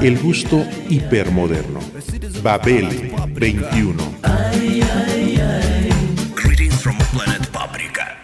El gusto hipermoderno. Babel 21. Greetings from planet Paprika.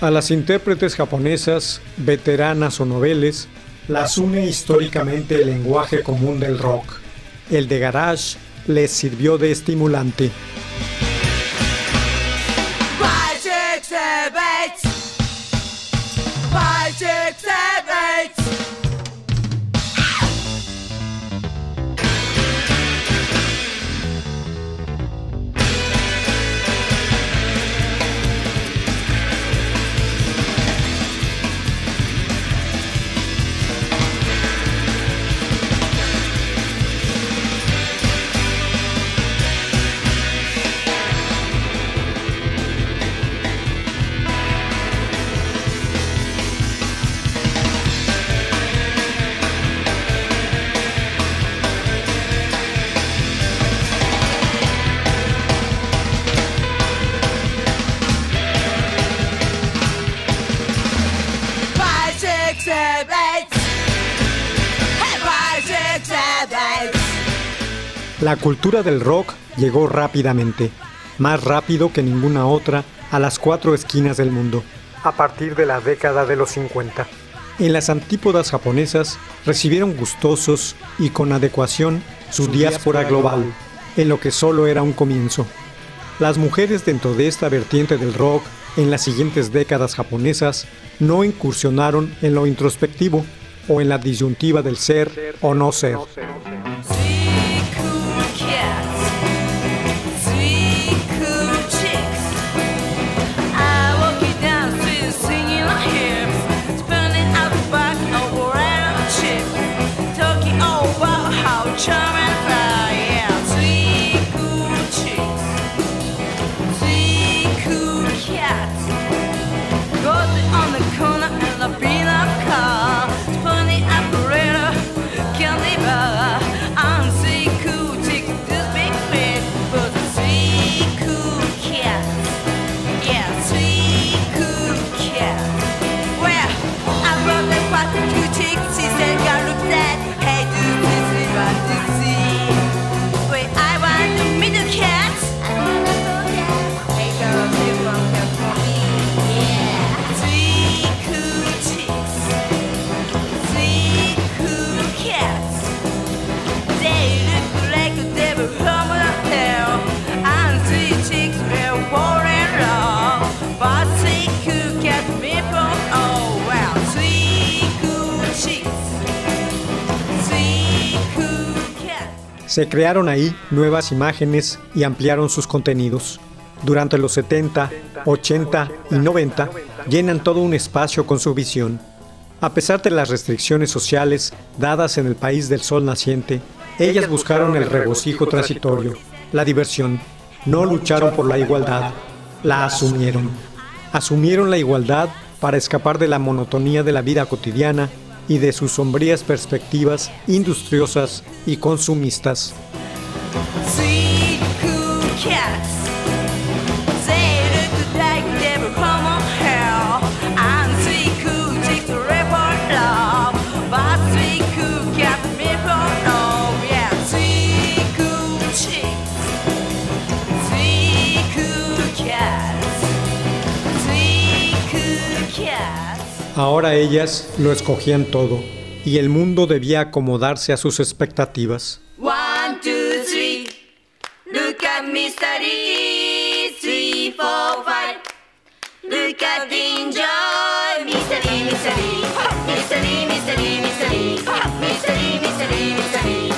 A las intérpretes japonesas, veteranas o noveles, las une históricamente el lenguaje común del rock. El de garage les sirvió de estimulante. La cultura del rock llegó rápidamente, más rápido que ninguna otra, a las cuatro esquinas del mundo, a partir de la década de los 50. En las antípodas japonesas recibieron gustosos y con adecuación su diáspora global, en lo que solo era un comienzo. Las mujeres dentro de esta vertiente del rock en las siguientes décadas japonesas no incursionaron en lo introspectivo o en la disyuntiva del ser o no ser. Se crearon ahí nuevas imágenes y ampliaron sus contenidos. Durante los 70, 80 y 90 llenan todo un espacio con su visión. A pesar de las restricciones sociales dadas en el país del sol naciente, ellas buscaron el regocijo transitorio, la diversión. No lucharon por la igualdad, la asumieron. Asumieron la igualdad para escapar de la monotonía de la vida cotidiana y de sus sombrías perspectivas industriosas y consumistas. Ahora ellas lo escogían todo y el mundo debía acomodarse a sus expectativas. One, two, three. Look at mystery. Three, four, five. Look at enjoy. Mystery, mystery. mystery, mystery, mystery. Mystery, mystery, mystery. Mystery,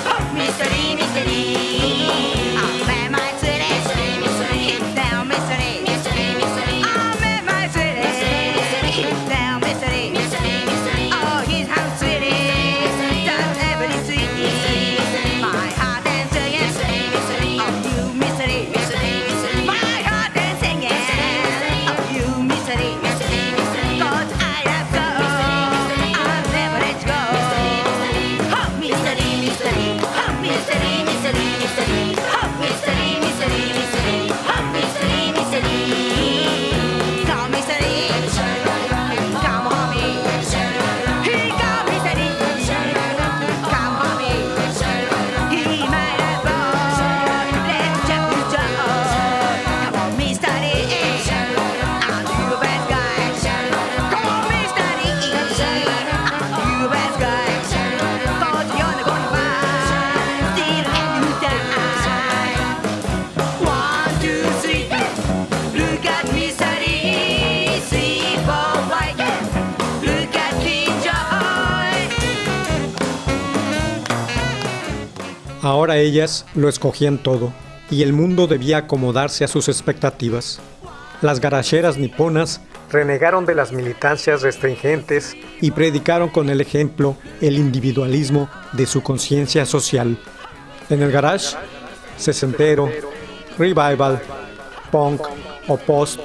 Ellas lo escogían todo, y el mundo debía acomodarse a sus expectativas. Las garacheras niponas renegaron de las militancias restringentes y predicaron con el ejemplo el individualismo de su conciencia social. En el garage, sesentero, revival, punk o post,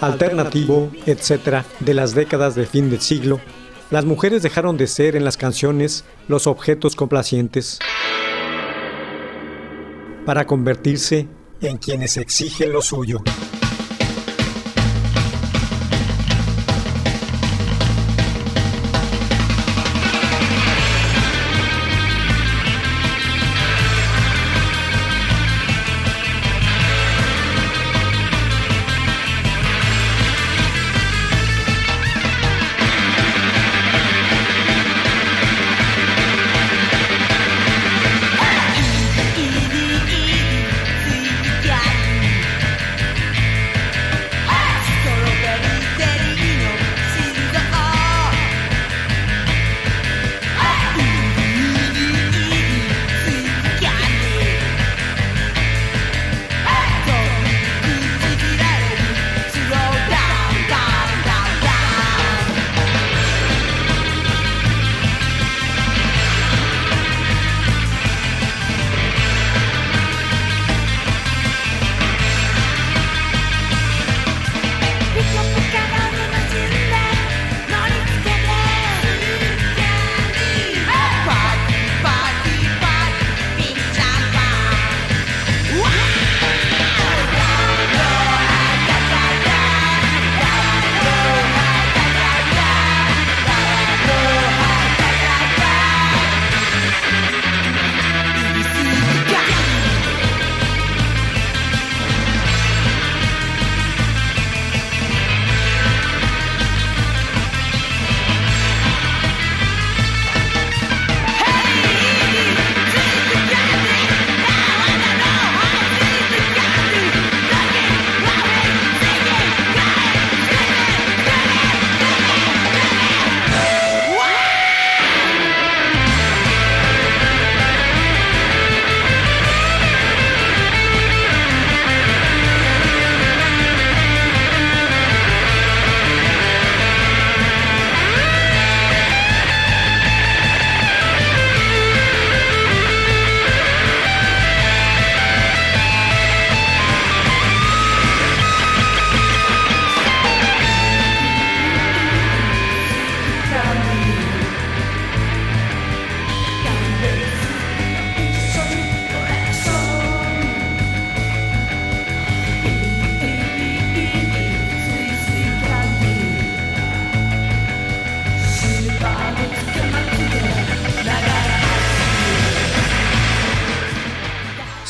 alternativo, etc., de las décadas de fin del siglo, las mujeres dejaron de ser en las canciones los objetos complacientes para convertirse en quienes exigen lo suyo.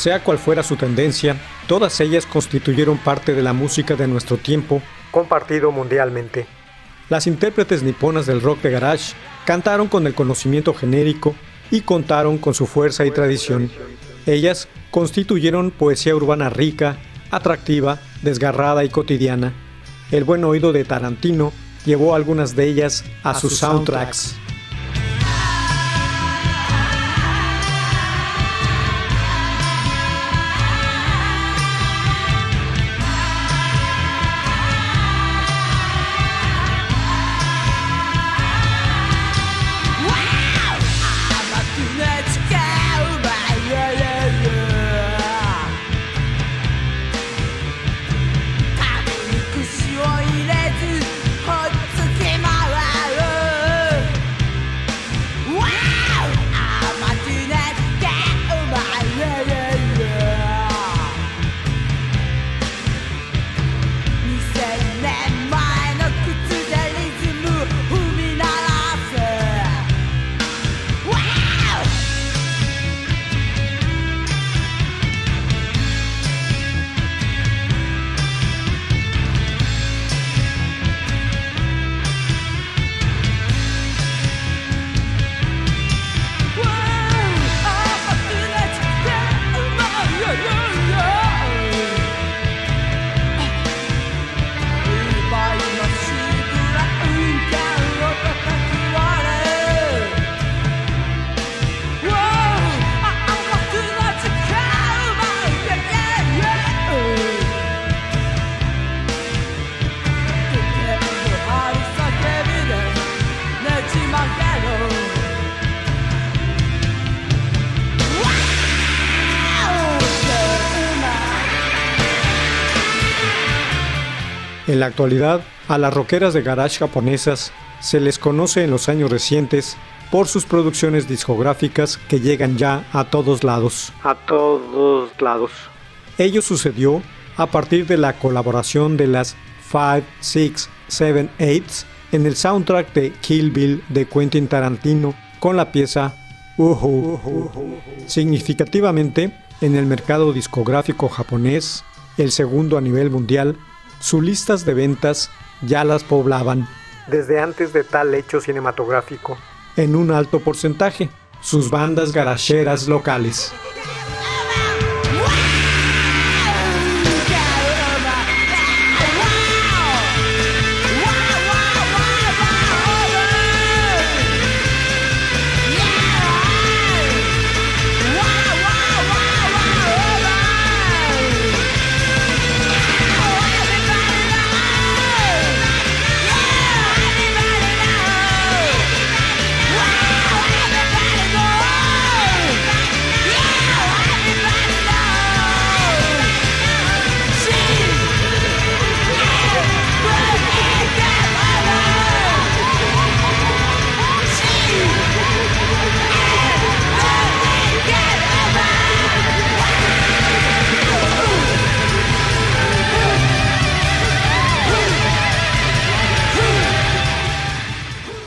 Sea cual fuera su tendencia, todas ellas constituyeron parte de la música de nuestro tiempo, compartido mundialmente. Las intérpretes niponas del rock de garage cantaron con el conocimiento genérico y contaron con su fuerza y tradición. Ellas constituyeron poesía urbana rica, atractiva, desgarrada y cotidiana. El buen oído de Tarantino llevó algunas de ellas a, sus soundtracks. En la actualidad, a las rockeras de garage japonesas se les conoce en los años recientes por sus producciones discográficas que llegan ya a todos lados. A todos lados. Ello sucedió a partir de la colaboración de las 5, 6, 7, 8 en el soundtrack de Kill Bill de Quentin Tarantino con la pieza Uhu. Significativamente, en el mercado discográfico japonés, el segundo a nivel mundial, sus listas de ventas ya las poblaban, desde antes de tal hecho cinematográfico, en un alto porcentaje, sus bandas garacheras locales.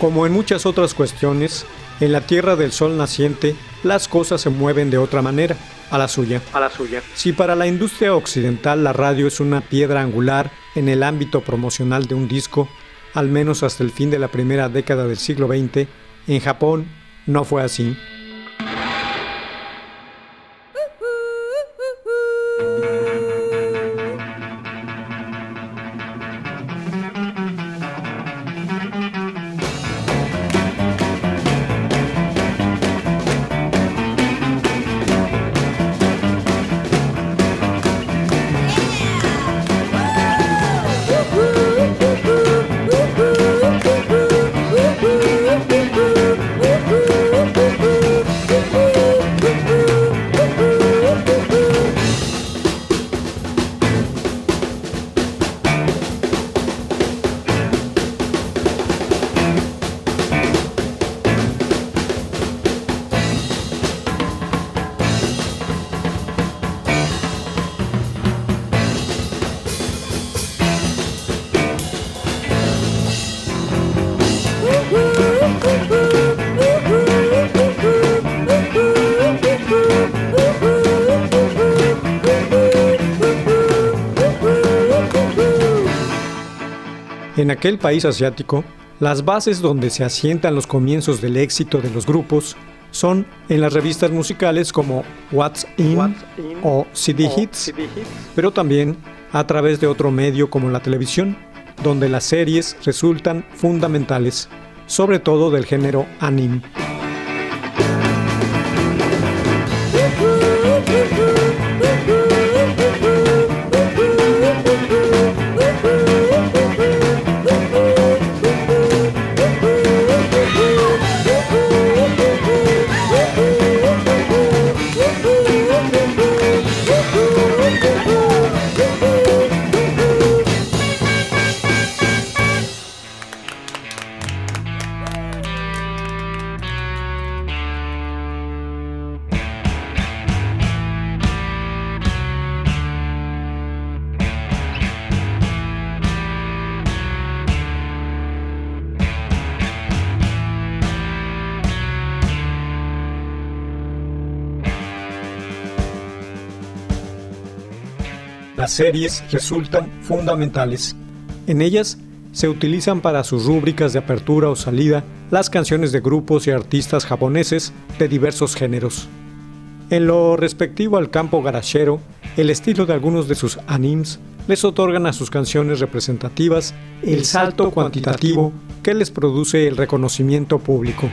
Como en muchas otras cuestiones, en la Tierra del Sol naciente, las cosas se mueven de otra manera, a la suya. A la suya. Si para la industria occidental la radio es una piedra angular en el ámbito promocional de un disco, al menos hasta el fin de la primera década del siglo XX, en Japón no fue así. Aquel país asiático, las bases donde se asientan los comienzos del éxito de los grupos son en las revistas musicales como What's In, o CD Hits, pero también a través de otro medio como la televisión, donde las series resultan fundamentales, sobre todo del género anime. Series resultan fundamentales. En ellas se utilizan para sus rúbricas de apertura o salida las canciones de grupos y artistas japoneses de diversos géneros. En lo respectivo al campo garachero, el estilo de algunos de sus animes les otorgan a sus canciones representativas el salto cuantitativo que les produce el reconocimiento público.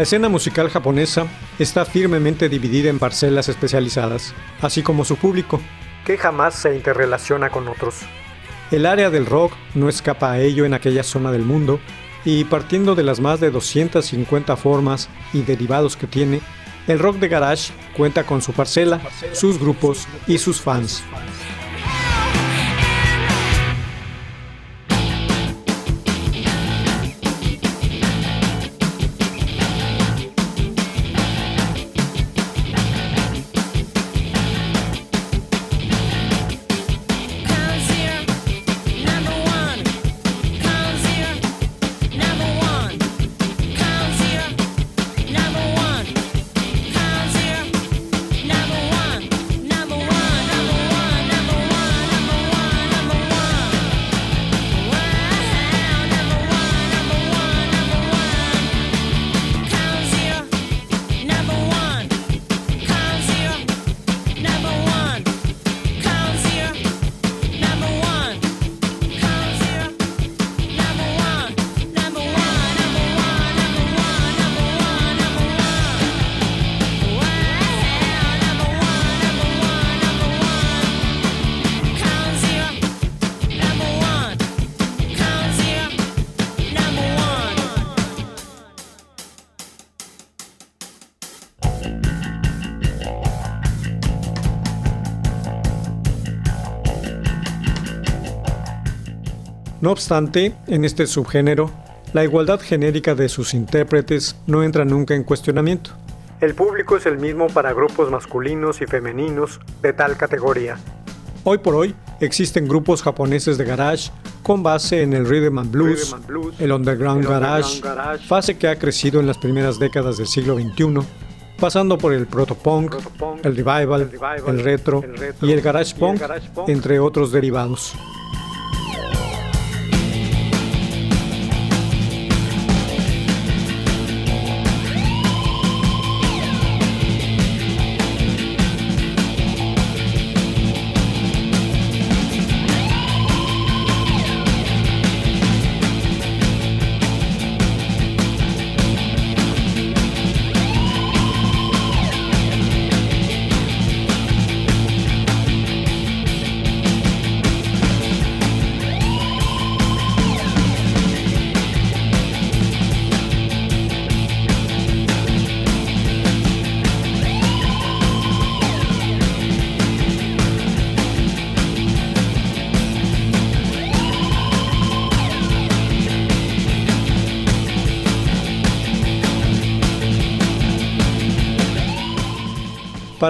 La escena musical japonesa está firmemente dividida en parcelas especializadas, así como su público, que jamás se interrelaciona con otros. El área del rock no escapa a ello en aquella zona del mundo, y partiendo de las más de 250 formas y derivados que tiene, el rock de garage cuenta con su parcela, sus grupos y sus fans. No obstante, en este subgénero, la igualdad genérica de sus intérpretes no entra nunca en cuestionamiento. El público es el mismo para grupos masculinos y femeninos de tal categoría. Hoy por hoy existen grupos japoneses de garage con base en el rhythm and blues, el underground, garage, fase que ha crecido en las primeras décadas del siglo XXI, pasando por el protopunk, el revival, el retro y el garage punk, entre otros derivados.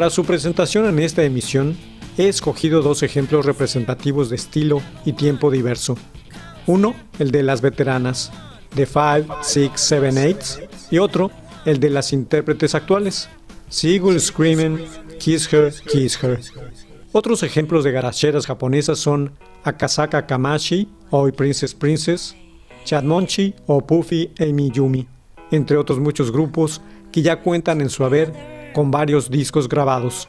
Para su presentación en esta emisión, he escogido dos ejemplos representativos de estilo y tiempo diverso. Uno, el de las veteranas, de 5, 6, 7, 8, y otro, el de las intérpretes actuales, Seagull Screaming, Kiss Her, Kiss Her. Otros ejemplos de garacheras japonesas son Akasaka Kamashi, Oi Princess Princess, Chadmonchi o Puffy Amy Yumi, entre otros muchos grupos que ya cuentan en su haber con varios discos grabados.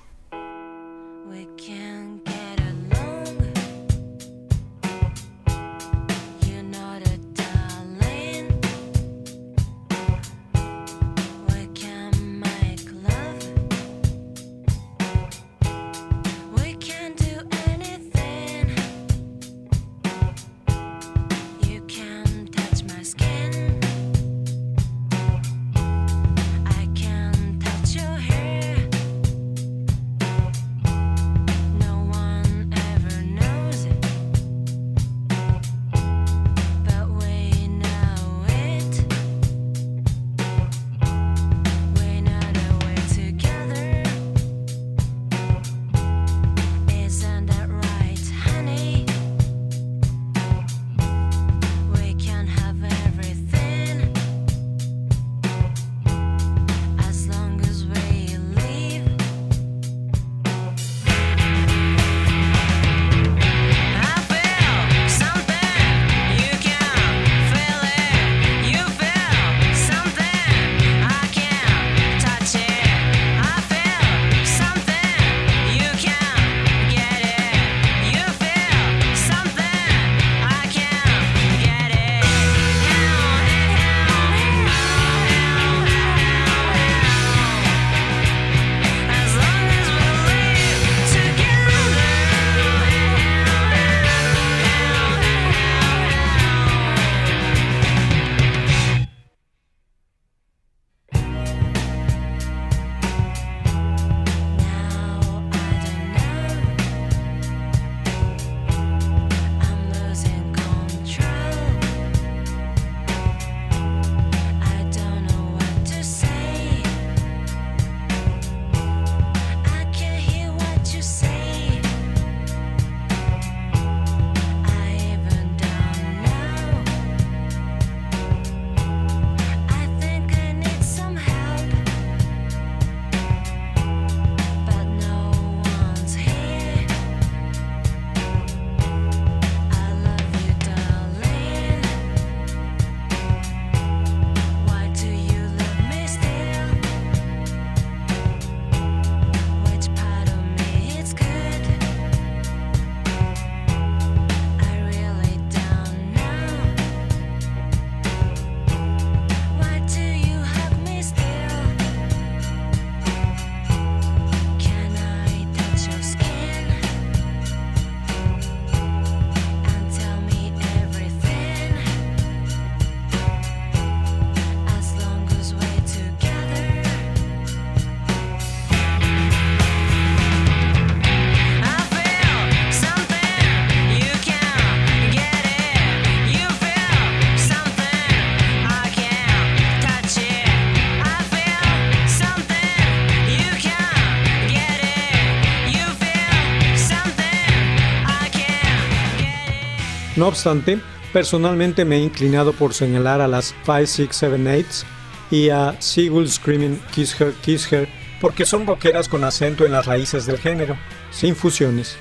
Obstante, personalmente me he inclinado por señalar a las 5, 6, 7, 8 y a Seagull Screaming Kiss Her, Kiss Her, porque son rockeras con acento en las raíces del género, sin fusiones.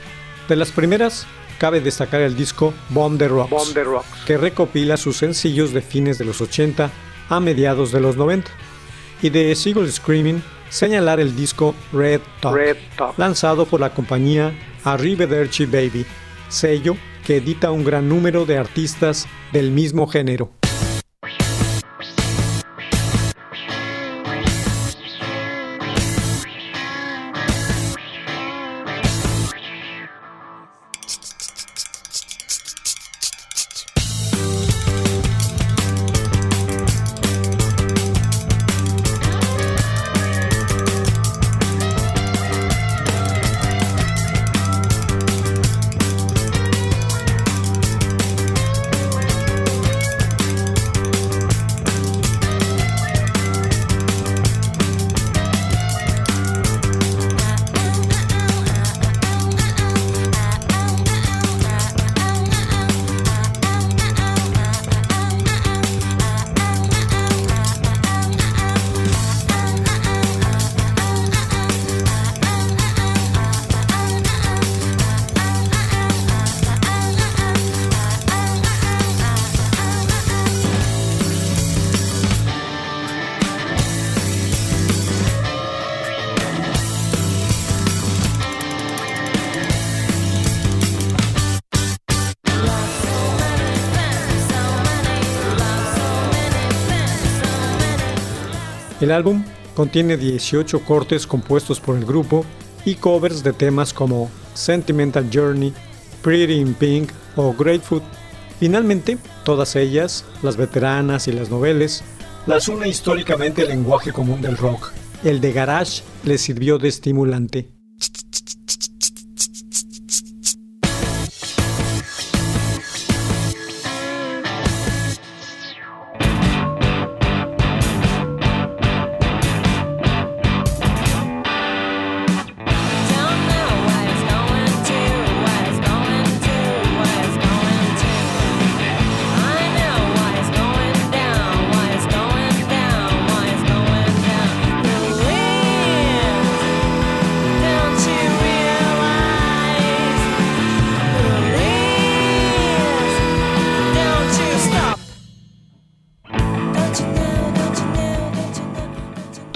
De las primeras, cabe destacar el disco Bomb the Rocks, que recopila sus sencillos de fines de los 80 a mediados de los 90. Y de Seagull Screaming, señalar el disco Red Top, lanzado por la compañía Arrivederci Baby, sello que edita un gran número de artistas del mismo género. El álbum contiene 18 cortes compuestos por el grupo y covers de temas como Sentimental Journey, Pretty in Pink o Grateful. Finalmente, todas ellas, las veteranas y las noveles, las une históricamente el lenguaje común del rock. El de garage les sirvió de estimulante.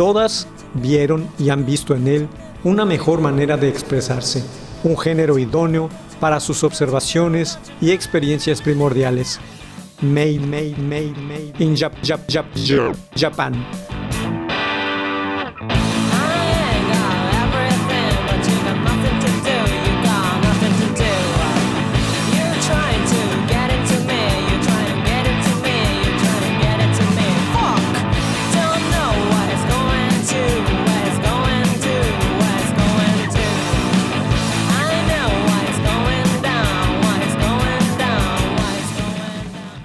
Todas vieron y han visto en él una mejor manera de expresarse, un género idóneo para sus observaciones y experiencias primordiales. Made, made, made, made in Jap, Jap, Jap, Japan.